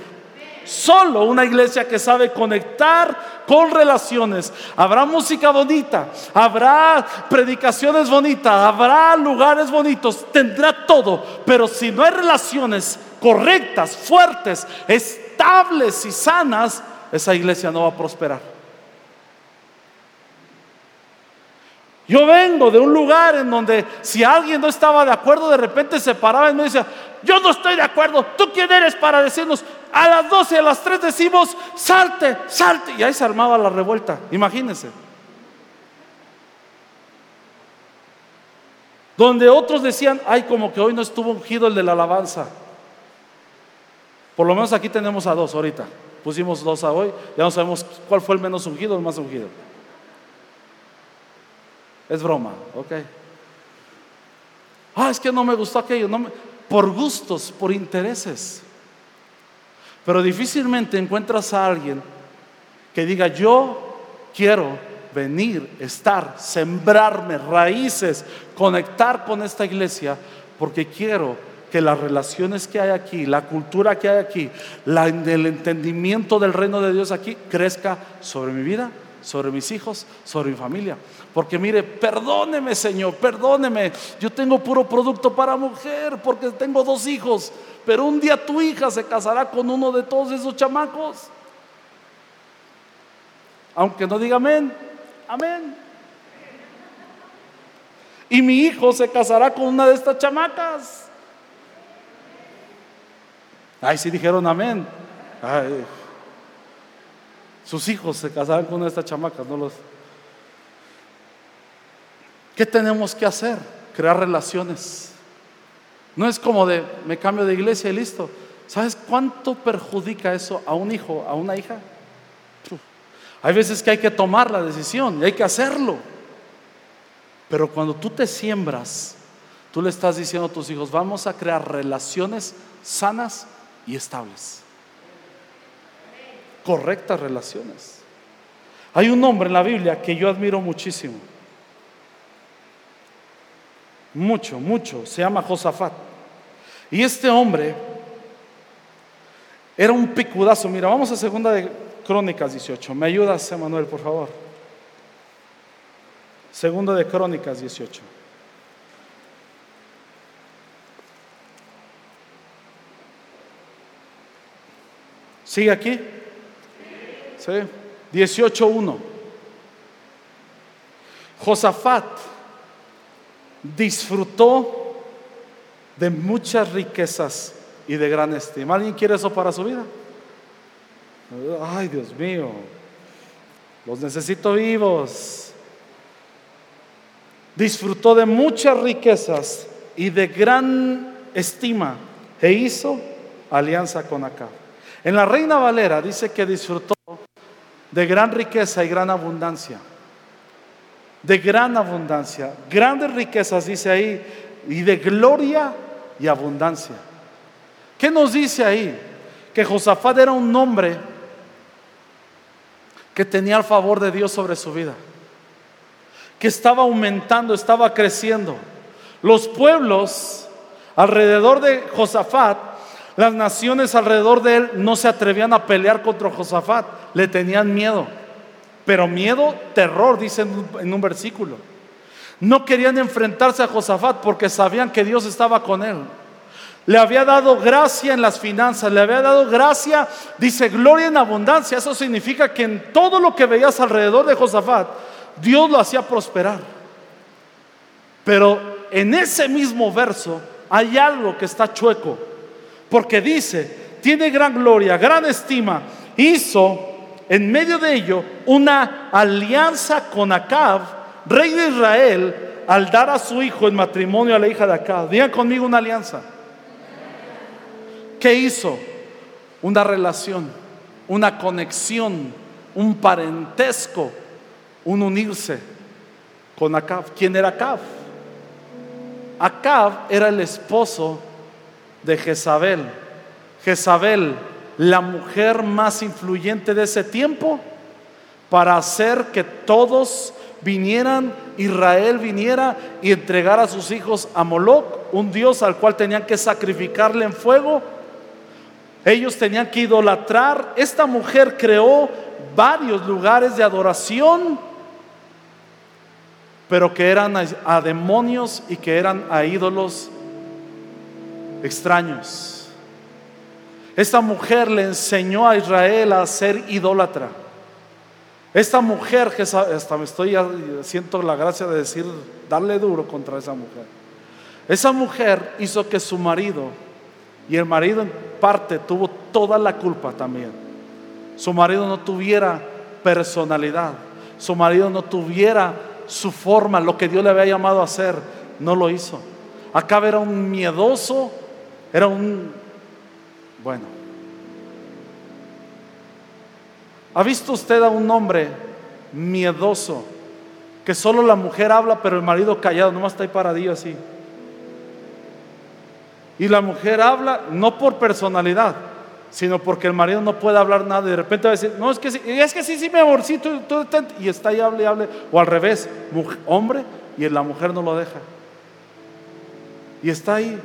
S1: Solo una iglesia que sabe conectar con relaciones. Habrá música bonita, habrá predicaciones bonitas, habrá lugares bonitos, tendrá todo. Pero si no hay relaciones correctas, fuertes, estables y sanas, esa iglesia no va a prosperar. Yo vengo de un lugar en donde si alguien no estaba de acuerdo, de repente se paraba y me decía, yo no estoy de acuerdo, ¿tú quién eres para decirnos? A las 12, a las 3 decimos, salte, salte. Y ahí se armaba la revuelta, imagínense. Donde otros decían, ay, como que hoy no estuvo ungido el de la alabanza. Por lo menos aquí tenemos a dos ahorita. Pusimos dos a hoy, ya no sabemos cuál fue el menos ungido o el más ungido. Es broma, ok. Ah, es que no me gustó aquello. No por gustos, por intereses. Pero difícilmente encuentras a alguien que diga, yo quiero venir, estar, sembrarme raíces, conectar con esta iglesia, porque quiero que las relaciones que hay aquí, la cultura que hay aquí, el entendimiento del reino de Dios aquí crezca sobre mi vida, sobre mis hijos, sobre mi familia. Porque mire, perdóneme Señor, perdóneme. Yo tengo puro producto para mujer porque tengo dos hijos. Pero un día tu hija se casará con uno de todos esos chamacos. Aunque no diga amén, amén. Y mi hijo se casará con una de estas chamacas. Ay, sí dijeron amén. sus hijos se casarán con una de estas chamacas, no los. ¿Qué tenemos que hacer? Crear relaciones. No es como de me cambio de iglesia y listo. ¿Sabes cuánto perjudica eso a un hijo, a una hija? Hay veces que hay que tomar la decisión y hay que hacerlo. Pero cuando tú te siembras, tú le estás diciendo a tus hijos, vamos a crear relaciones sanas y estables. Correctas relaciones. Hay un hombre en la Biblia que yo admiro muchísimo. Mucho, mucho. Se llama Josafat. Y este hombre era un picudazo. Mira, vamos a segunda de Crónicas 18. ¿Me ayudas, Emanuel, por favor? Segunda de Crónicas 18. ¿Sigue aquí? Sí. 18.1. Josafat disfrutó de muchas riquezas y de gran estima. ¿Alguien quiere eso para su vida? Ay, Dios mío, los necesito vivos. Disfrutó de muchas riquezas y de gran estima e hizo alianza con Acab. En la Reina Valera dice que disfrutó de gran riqueza y gran abundancia. De gran abundancia. Grandes riquezas, dice ahí, y de gloria y abundancia. ¿Qué nos dice ahí? Que Josafat era un hombre que tenía el favor de Dios sobre su vida, que estaba aumentando, estaba creciendo. Los pueblos alrededor de Josafat, las naciones alrededor de él no se atrevían a pelear contra Josafat, le tenían miedo. Pero miedo, terror, dice en un versículo. No querían enfrentarse a Josafat porque sabían que Dios estaba con él. Le había dado gracia en las finanzas, le había dado gracia, dice gloria en abundancia. Eso significa que en todo lo que veías alrededor de Josafat, Dios lo hacía prosperar. Pero en ese mismo verso hay algo que está chueco, porque dice, tiene gran gloria, gran estima, hizo en medio de ello una alianza con Acab, rey de Israel, al dar a su hijo en matrimonio a la hija de Acab. Digan conmigo una alianza. ¿Qué hizo? Una relación, una conexión, un parentesco, un unirse con Acab. ¿Quién era Acab? Acab era el esposo de Jezabel. Jezabel, la mujer más influyente de ese tiempo, para hacer que todos vinieran, Israel viniera y entregara a sus hijos a Moloch, un dios al cual tenían que sacrificarle en fuego ellos tenían que idolatrar. Esta mujer creó varios lugares de adoración, pero que eran a, demonios y que eran a ídolos extraños. Esta mujer le enseñó a Israel a ser idólatra. Esta mujer, que hasta me estoy, siento la gracia de decir, darle duro contra esa mujer. Esa mujer hizo que su marido y el marido en parte tuvo toda la culpa también. Su marido no tuviera personalidad, su marido no tuviera su forma, lo que Dios le había llamado a hacer, no lo hizo. Acá era un miedoso, era un, bueno. ¿Ha visto usted a un hombre miedoso que solo la mujer habla pero el marido callado, nomás está ahí paradillo así? Y la mujer habla no por personalidad, sino porque el marido no puede hablar nada. Y de repente va a decir, no, es que sí, es que sí, sí, mi amorcito. Y está ahí, hable, hable. O al revés, hombre, y la mujer no lo deja. Y está ahí.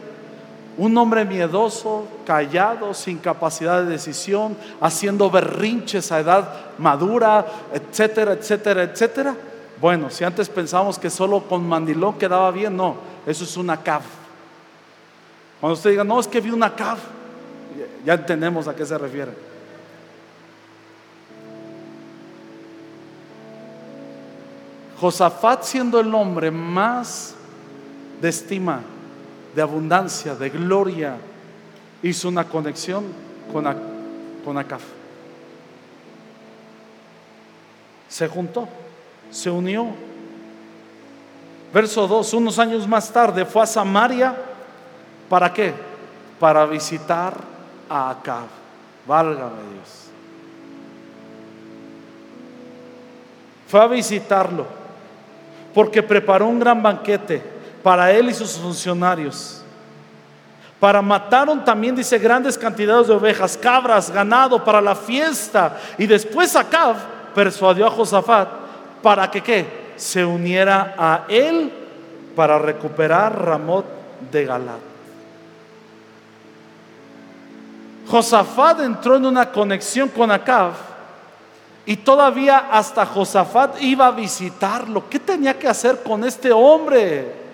S1: Un hombre miedoso, callado, sin capacidad de decisión, haciendo berrinches a edad madura, etcétera, etcétera, etcétera. Bueno, si antes pensábamos que solo con mandilón quedaba bien, no, eso es una cav. Cuando usted diga, no, es que vi una cav, ya entendemos a qué se refiere. Josafat siendo el hombre más de estima, de abundancia, de gloria, hizo una conexión con, con Acaf. Se juntó, se unió. Verso 2, unos años más tarde fue a Samaria, ¿para qué? Para visitar a Acab. Válgame Dios. Fue a visitarlo porque preparó un gran banquete para él y sus funcionarios. Para mataron también, dice, grandes cantidades de ovejas, cabras, ganado para la fiesta. Y después Acab persuadió a Josafat para que ¿qué? se uniera a él para recuperar Ramot de Galat. Josafat entró en una conexión con Acab y todavía hasta Josafat iba a visitarlo. ¿Qué tenía que hacer con este hombre?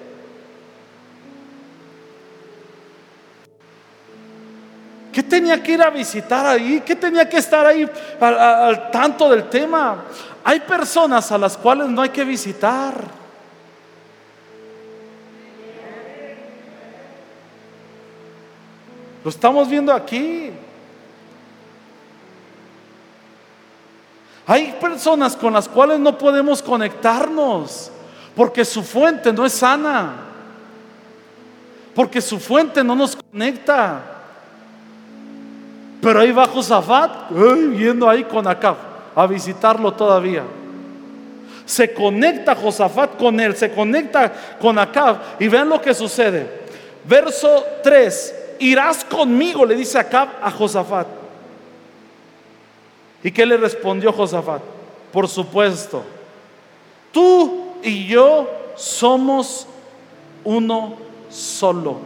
S1: ¿Qué tenía que ir a visitar ahí? ¿Qué tenía que estar ahí al, tanto del tema? Hay personas a las cuales no hay que visitar. Lo estamos viendo aquí. Hay personas con las cuales no podemos conectarnos porque su fuente no es sana, porque su fuente no nos conecta. Pero ahí va Josafat, yendo ahí con Acab a visitarlo todavía. Se conecta Josafat con él, se conecta con Acab y vean lo que sucede. Verso 3, irás conmigo, le dice Acab a Josafat. ¿Y qué le respondió Josafat? Por supuesto, tú y yo somos uno solo.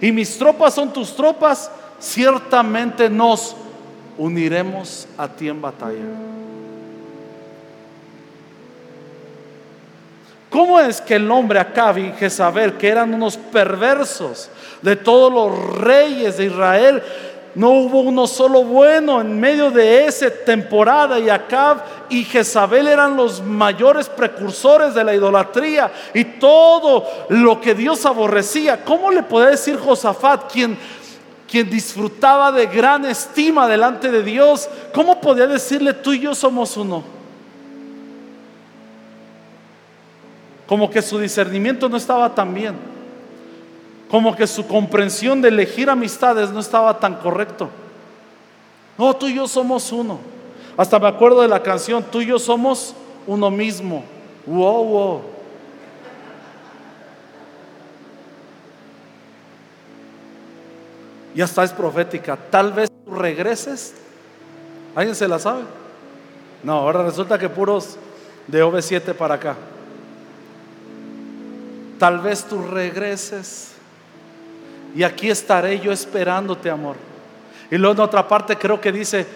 S1: Y mis tropas son tus tropas, ciertamente nos uniremos a ti en batalla. ¿Cómo es que el hombre Acab y Jezabel, que eran unos perversos de todos los reyes de Israel, no hubo uno solo bueno en medio de esa temporada y Acab y Jezabel eran los mayores precursores de la idolatría y todo lo que Dios aborrecía. ¿Cómo le puede decir Josafat, quien, quien disfrutaba de gran estima delante de Dios, cómo podía decirle tú y yo somos uno? Como que su discernimiento no estaba tan bien como que su comprensión de elegir amistades no estaba tan correcto. No, tú y yo somos uno. Hasta me acuerdo de la canción, tú y yo somos uno mismo. Wow, wow. Y hasta es profética. Tal vez tú regreses. ¿Alguien se la sabe? No, ahora resulta que puros de OV7 para acá. Tal vez tú regreses y aquí estaré yo esperándote, amor. Y luego en otra parte creo que dice,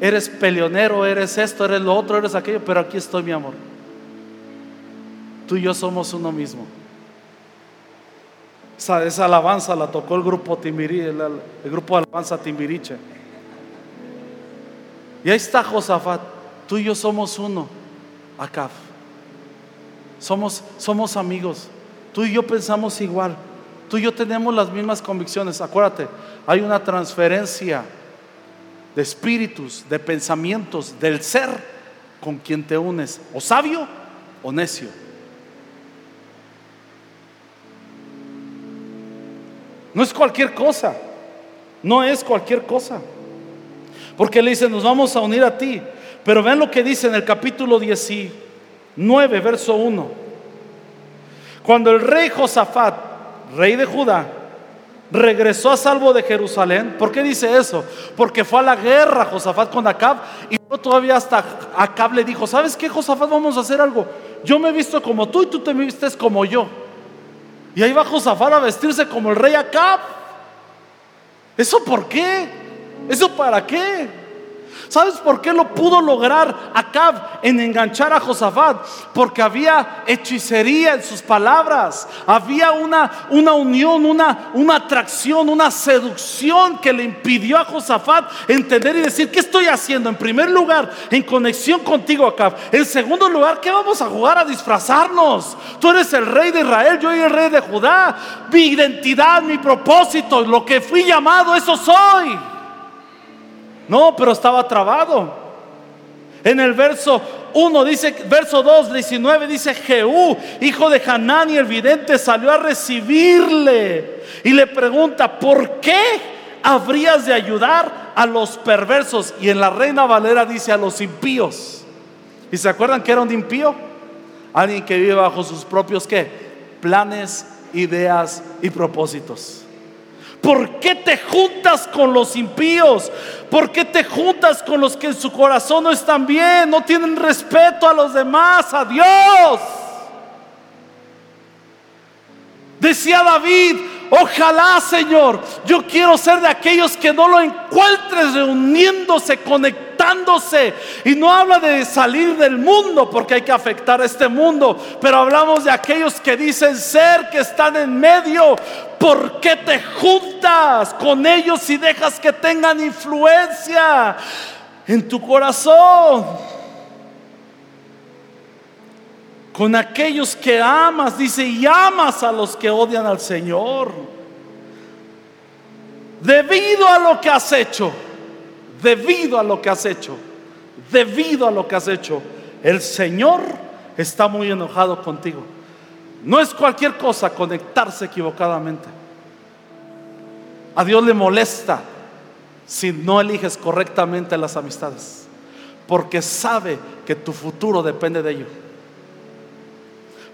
S1: eres peleonero, eres esto, eres lo otro, eres aquello, pero aquí estoy, mi amor. Tú y yo somos uno mismo. Esa, alabanza la tocó el grupo Timbiri, el, grupo de alabanza Timbiriche. Y ahí está Josafat. Tú y yo somos uno. Acá. Somos, somos amigos. Tú y yo pensamos igual. Tú y yo tenemos las mismas convicciones. Acuérdate, hay una transferencia de espíritus, de pensamientos, del ser con quien te unes, o sabio o necio. No es cualquier cosa, no es cualquier cosa. Porque le dice, nos vamos a unir a ti. Pero vean lo que dice en el capítulo 19, verso 1. Cuando el rey Josafat rey de Judá, regresó a salvo de Jerusalén. ¿Por qué dice eso? Porque fue a la guerra Josafat con Acab y todavía hasta Acab le dijo, ¿sabes qué Josafat? Vamos a hacer algo. Yo me he visto como tú y tú te vistes como yo. Y ahí va Josafat a vestirse como el rey Acab. ¿Eso por qué? ¿Eso para qué? ¿Sabes por qué lo pudo lograr Acab en enganchar a Josafat? Porque había hechicería en sus palabras, había una, una unión, una, una atracción, una seducción que le impidió a Josafat entender y decir, ¿qué estoy haciendo? En primer lugar, en conexión contigo, Acab. En segundo lugar, ¿qué vamos a jugar a disfrazarnos? Tú eres el rey de Israel, yo soy el rey de Judá. Mi identidad, mi propósito, lo que fui llamado, eso soy. No, pero estaba trabado. En el verso 1 dice, verso 2, 19 dice, Jehú, hijo de Hanán y el vidente, salió a recibirle y le pregunta, ¿por qué habrías de ayudar a los perversos? Y en la Reina Valera dice a los impíos. ¿Y se acuerdan que era un impío? Alguien que vive bajo sus propios ¿qué? planes, ideas y propósitos. ¿Por qué te juntas con los impíos? ¿Por qué te juntas con los que en su corazón no están bien? No tienen respeto a los demás, a Dios. Decía David, ojalá Señor, yo quiero ser de aquellos que no lo encuentres reuniéndose, conectándose. Y no habla de salir del mundo porque hay que afectar a este mundo, pero hablamos de aquellos que dicen ser, que están en medio. ¿Por qué te juntas con ellos y dejas que tengan influencia en tu corazón? con aquellos que amas, dice, y amas a los que odian al Señor. Debido a lo que has hecho, debido a lo que has hecho, debido a lo que has hecho, el Señor está muy enojado contigo. No es cualquier cosa conectarse equivocadamente. A Dios le molesta si no eliges correctamente las amistades, porque sabe que tu futuro depende de ello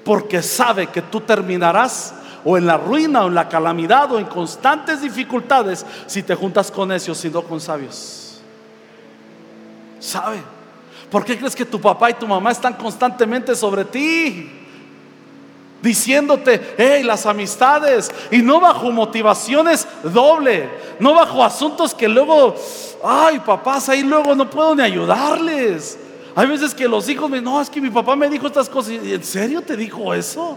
S1: porque sabe que tú terminarás o en la ruina o en la calamidad o en constantes dificultades si te juntas con necios y no con sabios. ¿Sabe? ¿Por qué crees que tu papá y tu mamá están constantemente sobre ti? Diciéndote, hey, las amistades, y no bajo motivaciones doble, no bajo asuntos que luego, ay, papás, ahí luego no puedo ni ayudarles. Hay veces que los hijos me no, es que mi papá me dijo estas cosas. ¿Y ¿En serio te dijo eso?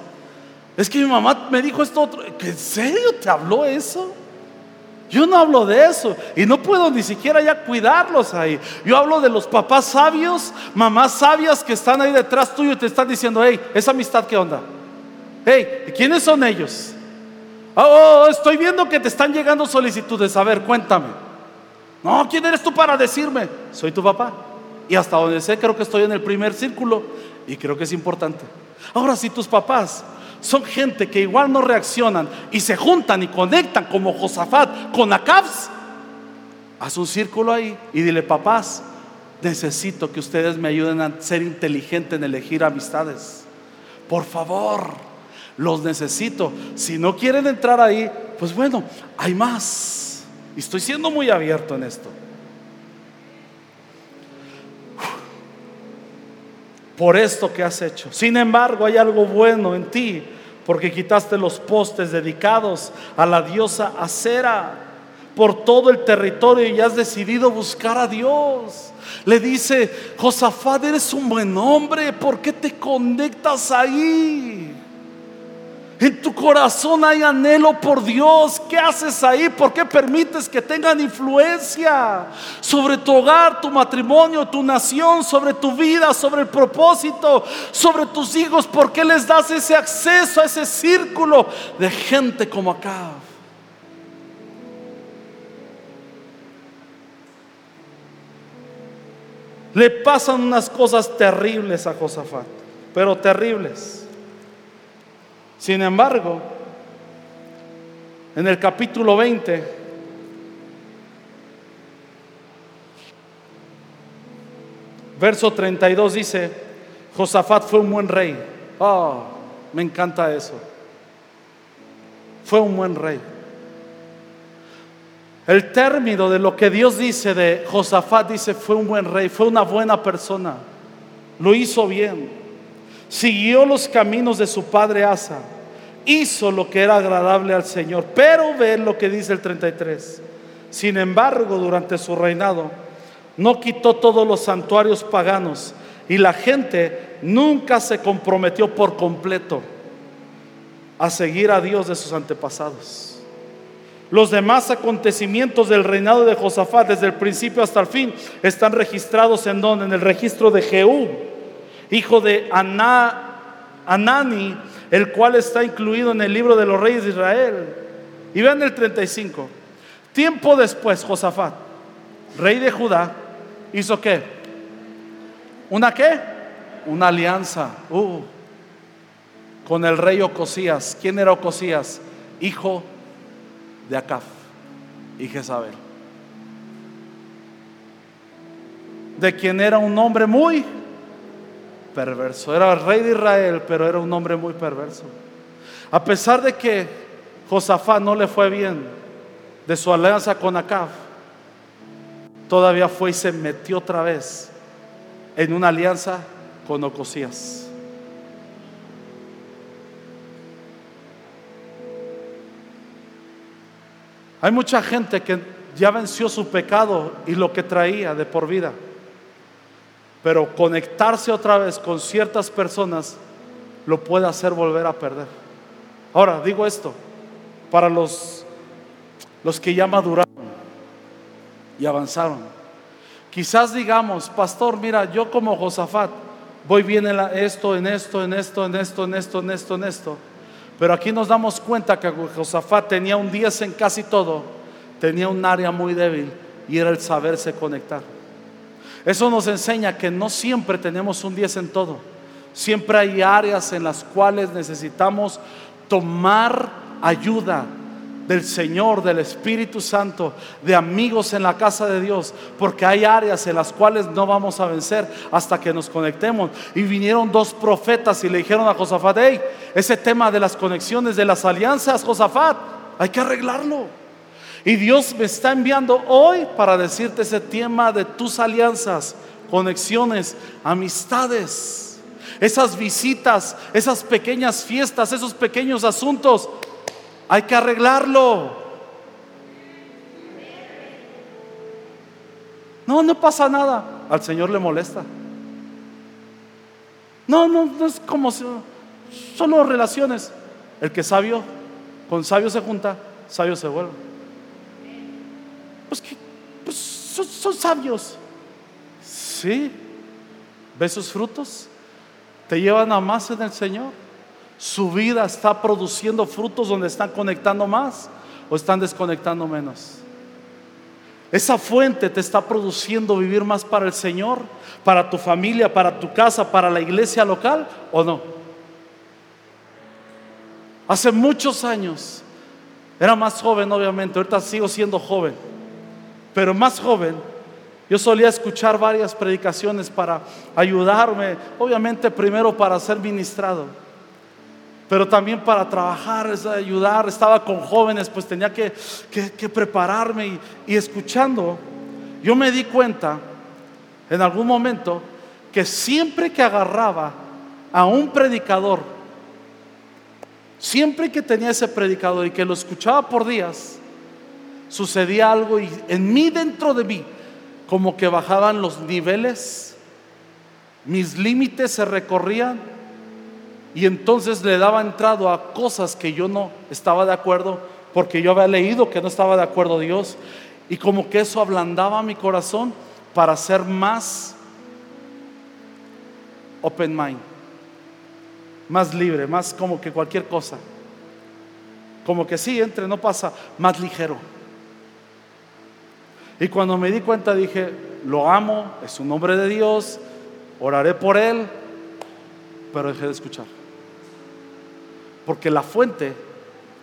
S1: Es que mi mamá me dijo esto otro. ¿En serio te habló eso? Yo no hablo de eso y no puedo ni siquiera ya cuidarlos ahí. Yo hablo de los papás sabios, mamás sabias que están ahí detrás tuyo y te están diciendo, hey, esa amistad, ¿qué onda? Hey, ¿quiénes son ellos? Oh, oh, oh, estoy viendo que te están llegando solicitudes. A ver, cuéntame. No, ¿quién eres tú para decirme? Soy tu papá. Y hasta donde sé, creo que estoy en el primer círculo y creo que es importante. Ahora, si tus papás son gente que igual no reaccionan y se juntan y conectan como Josafat con Acabs, haz un círculo ahí y dile, papás, necesito que ustedes me ayuden a ser inteligente en elegir amistades. Por favor, los necesito. Si no quieren entrar ahí, pues bueno, hay más. Y estoy siendo muy abierto en esto. por esto que has hecho. Sin embargo, hay algo bueno en ti, porque quitaste los postes dedicados a la diosa Acera por todo el territorio y has decidido buscar a Dios. Le dice, Josafat, eres un buen hombre, ¿por qué te conectas ahí? En tu corazón hay anhelo por Dios. ¿Qué haces ahí? ¿Por qué permites que tengan influencia sobre tu hogar, tu matrimonio, tu nación, sobre tu vida, sobre el propósito, sobre tus hijos? ¿Por qué les das ese acceso a ese círculo de gente como acá? Le pasan unas cosas terribles a Josafat, pero terribles. Sin embargo, en el capítulo 20, verso 32 dice, Josafat fue un buen rey. Oh, me encanta eso. Fue un buen rey. El término de lo que Dios dice de Josafat dice fue un buen rey, fue una buena persona. Lo hizo bien. Siguió los caminos de su padre Asa hizo lo que era agradable al Señor. Pero ve lo que dice el 33. Sin embargo, durante su reinado, no quitó todos los santuarios paganos y la gente nunca se comprometió por completo a seguir a Dios de sus antepasados. Los demás acontecimientos del reinado de Josafat desde el principio hasta el fin están registrados en donde? En el registro de Jehú, hijo de Anani, el cual está incluido en el libro de los reyes de Israel. Y vean el 35. Tiempo después, Josafat, rey de Judá, hizo qué? ¿Una qué? Una alianza uh, con el rey Ocosías. ¿Quién era Ocosías? Hijo de Acaf y Jezabel. De quien era un hombre muy perverso. Era el rey de Israel, pero era un hombre muy perverso. A pesar de que Josafat no le fue bien de su alianza con Acab, todavía fue y se metió otra vez en una alianza con Ocosías. Hay mucha gente que ya venció su pecado y lo que traía de por vida. Pero conectarse otra vez con ciertas personas lo puede hacer volver a perder. Ahora, digo esto, para los, los que ya maduraron y avanzaron. Quizás digamos, pastor, mira, yo como Josafat voy bien en esto, en esto, en esto, en esto, en esto, en esto, en esto. Pero aquí nos damos cuenta que Josafat tenía un 10 en casi todo, tenía un área muy débil y era el saberse conectar. Eso nos enseña que no siempre tenemos un 10 en todo. Siempre hay áreas en las cuales necesitamos tomar ayuda, del Señor, del Espíritu Santo, de amigos en la casa de Dios, porque hay áreas en las cuales no vamos a vencer hasta que nos conectemos. Y vinieron dos profetas y le dijeron a Josafat, hey, ese tema de las conexiones, de las alianzas, Josafat, hay que arreglarlo. Y Dios me está enviando hoy para decirte ese tema de tus alianzas, conexiones, amistades, esas visitas, esas pequeñas fiestas, esos pequeños asuntos hay que arreglarlo. No, no pasa nada. Al Señor le molesta. No, no, no es como solo relaciones. El que sabio, con sabio se junta, sabio se vuelve. Pues que pues son, sabios. Sí. ¿Ves sus frutos? Te llevan a más en el Señor su vida está produciendo frutos donde están conectando más o están desconectando menos. Esa fuente te está produciendo vivir más para el Señor, para tu familia, para tu casa, para la iglesia local o no. Hace muchos años, era más joven obviamente, ahorita sigo siendo joven, pero más joven, yo solía escuchar varias predicaciones para ayudarme, obviamente primero para ser ministrado pero también para trabajar, ayudar. Estaba con jóvenes, pues tenía que, prepararme y, y escuchando. Yo me di cuenta en algún momento que siempre que agarraba a un predicador, siempre que tenía ese predicador y que lo escuchaba por días, sucedía algo y en mí, dentro de mí, como que bajaban los niveles, mis límites se recorrían y entonces le daba entrado a cosas que yo no estaba de acuerdo, porque yo había leído que no estaba de acuerdo Dios. Y como que eso ablandaba mi corazón para ser más open mind, más libre, más como que cualquier cosa. Como que sí, entre, no pasa, más ligero. Y cuando me di cuenta dije, lo amo, es un hombre de Dios, oraré por él, pero dejé de escuchar. Porque la fuente,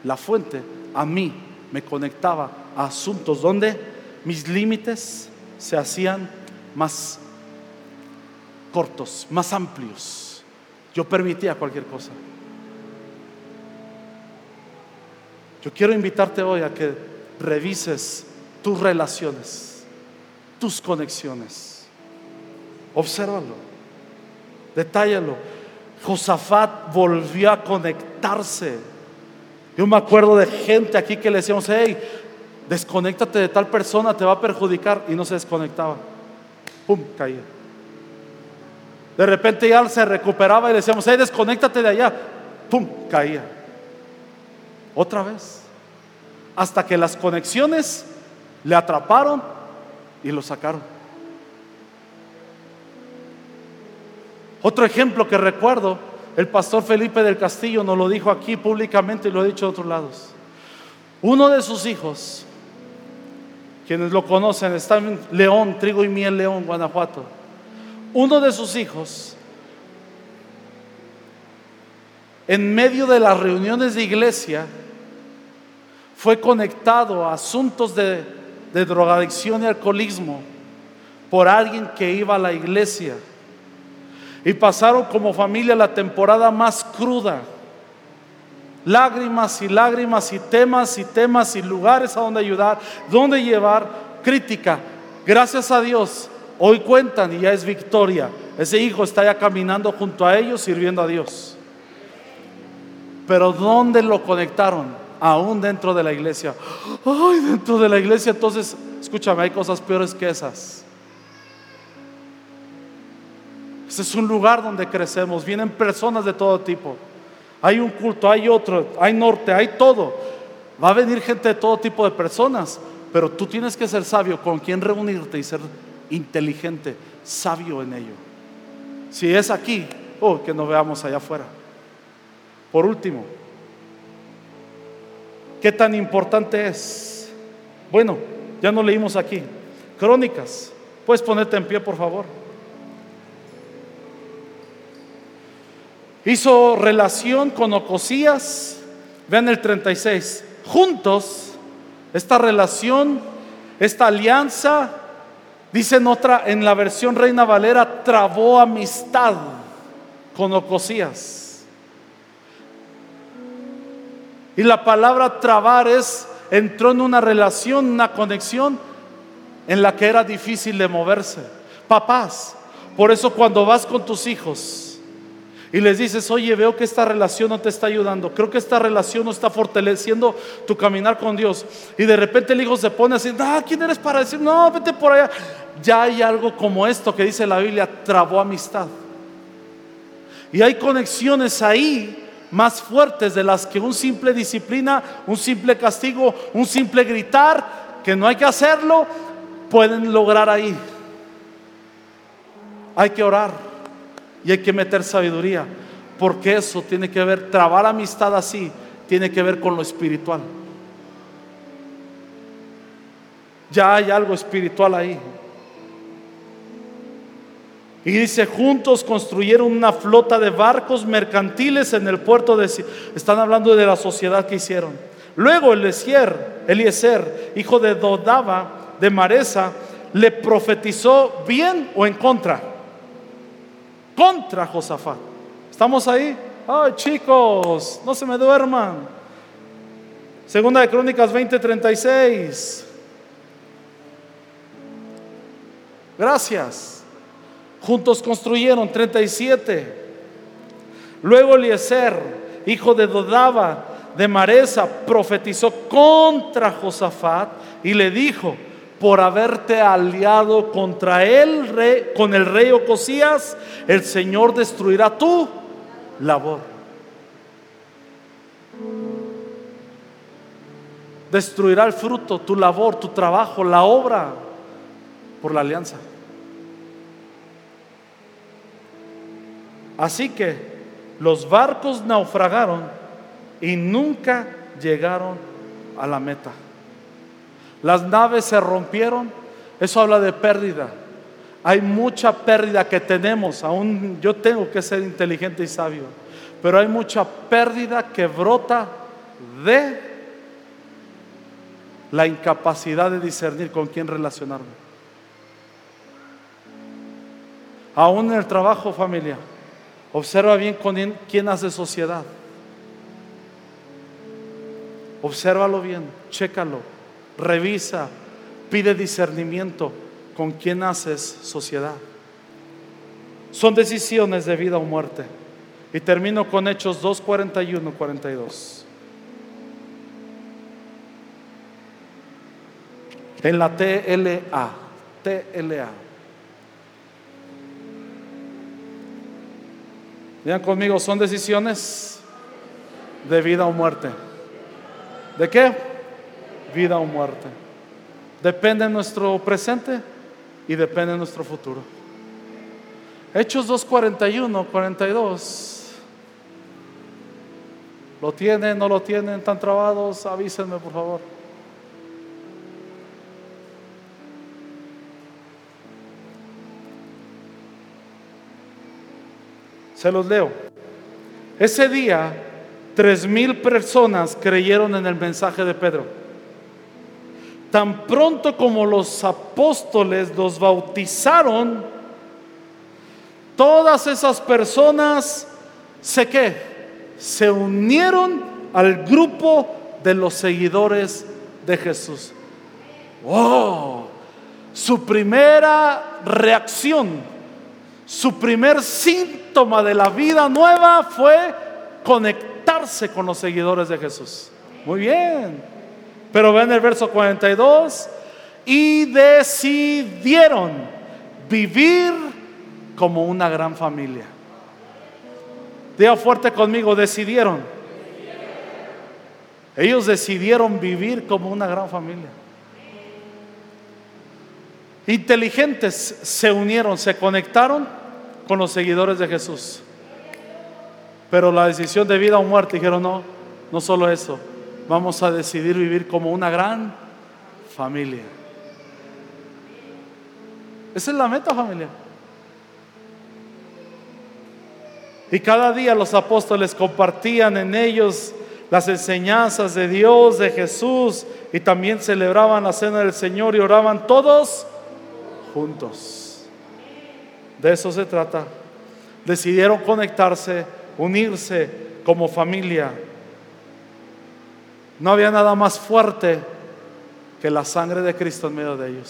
S1: la fuente a mí me conectaba a asuntos donde mis límites se hacían más cortos, más amplios. Yo permitía cualquier cosa. Yo quiero invitarte hoy a que revises tus relaciones, tus conexiones. Obsérvalo, detállalo. Josafat volvió a conectarse Yo me acuerdo de gente aquí que le decíamos, hey, desconéctate de tal persona, te va a perjudicar. Y no se desconectaba. Pum, caía. De repente ya se recuperaba y le decíamos, hey, desconéctate de allá. Pum, caía. Otra vez. Hasta que las conexiones le atraparon y lo sacaron. Otro ejemplo que recuerdo, el pastor Felipe del Castillo nos lo dijo aquí públicamente y lo ha dicho de otros lados. Uno de sus hijos, quienes lo conocen, está en León, Trigo y Miel, León, Guanajuato. Uno de sus hijos, en medio de las reuniones de iglesia, fue conectado a asuntos de, de drogadicción y alcoholismo por alguien que iba a la iglesia y pasaron como familia la temporada más cruda. Lágrimas y lágrimas y temas y temas y lugares a donde ayudar, donde llevar, crítica. Gracias a Dios, hoy cuentan y ya es victoria. Ese hijo está ya caminando junto a ellos sirviendo a Dios. Pero ¿dónde lo conectaron? Aún dentro de la iglesia. Ay, dentro de la iglesia, entonces, escúchame, hay cosas peores que esas. Ese es un lugar donde crecemos. Vienen personas de todo tipo. Hay un culto, hay otro, hay norte, hay todo. Va a venir gente de todo tipo de personas. Pero tú tienes que ser sabio con quien reunirte y ser inteligente, sabio en ello. Si es aquí, oh, que nos veamos allá afuera. Por último, ¿qué tan importante es? Bueno, ya no leímos aquí. Crónicas. Puedes ponerte en pie, por favor. hizo relación con Ocosías. Vean el 36. Juntos, esta relación, esta alianza, dicen otra, en la versión Reina Valera, trabó amistad con Ocosías. Y la palabra trabar es, entró en una relación, una conexión en la que era difícil de moverse. Papás, por eso cuando vas con tus hijos, y les dices, oye, veo que esta relación no te está ayudando, creo que esta relación no está fortaleciendo tu caminar con Dios. Y de repente el hijo se pone así, ah, ¿quién eres para decir, no, vete por allá? Ya hay algo como esto que dice la Biblia, trabó amistad. Y hay conexiones ahí más fuertes de las que un simple disciplina, un simple castigo, un simple gritar, que no hay que hacerlo, pueden lograr ahí. Hay que orar y hay que meter sabiduría, porque eso tiene que ver, trabar amistad así, tiene que ver con lo espiritual. Ya hay algo espiritual ahí. Y dice, juntos construyeron una flota de barcos mercantiles en el puerto de... Están hablando de la sociedad que hicieron. Luego Eliezer, Eliezer hijo de Dodaba, de Maresa, le profetizó bien o en contra contra Josafat. ¿Estamos ahí? Ay, chicos, no se me duerman. Segunda de Crónicas 20:36. Gracias. Juntos construyeron 37. Luego Eliezer, hijo de Dodaba, de Maresa, profetizó contra Josafat y le dijo, por haberte aliado contra él, rey, con el rey Ocosías, el Señor destruirá tu labor. Destruirá el fruto, tu labor, tu trabajo, la obra, por la alianza. Así que los barcos naufragaron y nunca llegaron a la meta. Las naves se rompieron. Eso habla de pérdida. Hay mucha pérdida que tenemos. Aún yo tengo que ser inteligente y sabio. Pero hay mucha pérdida que brota de la incapacidad de discernir con quién relacionarme. Aún en el trabajo, familia. Observa bien con quién hace sociedad. Obsérvalo bien, chécalo, revisa, pide discernimiento con quién haces sociedad. Son decisiones de vida o muerte. Y termino con Hechos 2, 41, 42. En la TLA, TLA. Vean conmigo, son decisiones de vida o muerte. ¿De qué? Vida o muerte. Depende de nuestro presente y depende de nuestro futuro. Hechos 2.41, 42. ¿Lo tienen? ¿No lo tienen? ¿Están trabados? Avísenme, por favor. Se los leo. Ese día, tres mil personas creyeron en el mensaje de Pedro. Tan pronto como los apóstoles los bautizaron, todas esas personas se qué? Se unieron al grupo de los seguidores de Jesús. ¡Wow! Su primera reacción, su primer síntoma de la vida nueva fue conectarse con los seguidores de Jesús. Muy bien. Pero ven el verso 42 y decidieron vivir como una gran familia. Diga fuerte conmigo, decidieron. Ellos decidieron vivir como una gran familia. Inteligentes se unieron, se conectaron con los seguidores de Jesús. Pero la decisión de vida o muerte dijeron, no, no solo eso, vamos a decidir vivir como una gran familia. Esa es la meta familia. Y cada día los apóstoles compartían en ellos las enseñanzas de Dios, de Jesús, y también celebraban la cena del Señor y oraban todos juntos. De eso se trata. Decidieron conectarse, unirse como familia. No había nada más fuerte que la sangre de Cristo en medio de ellos.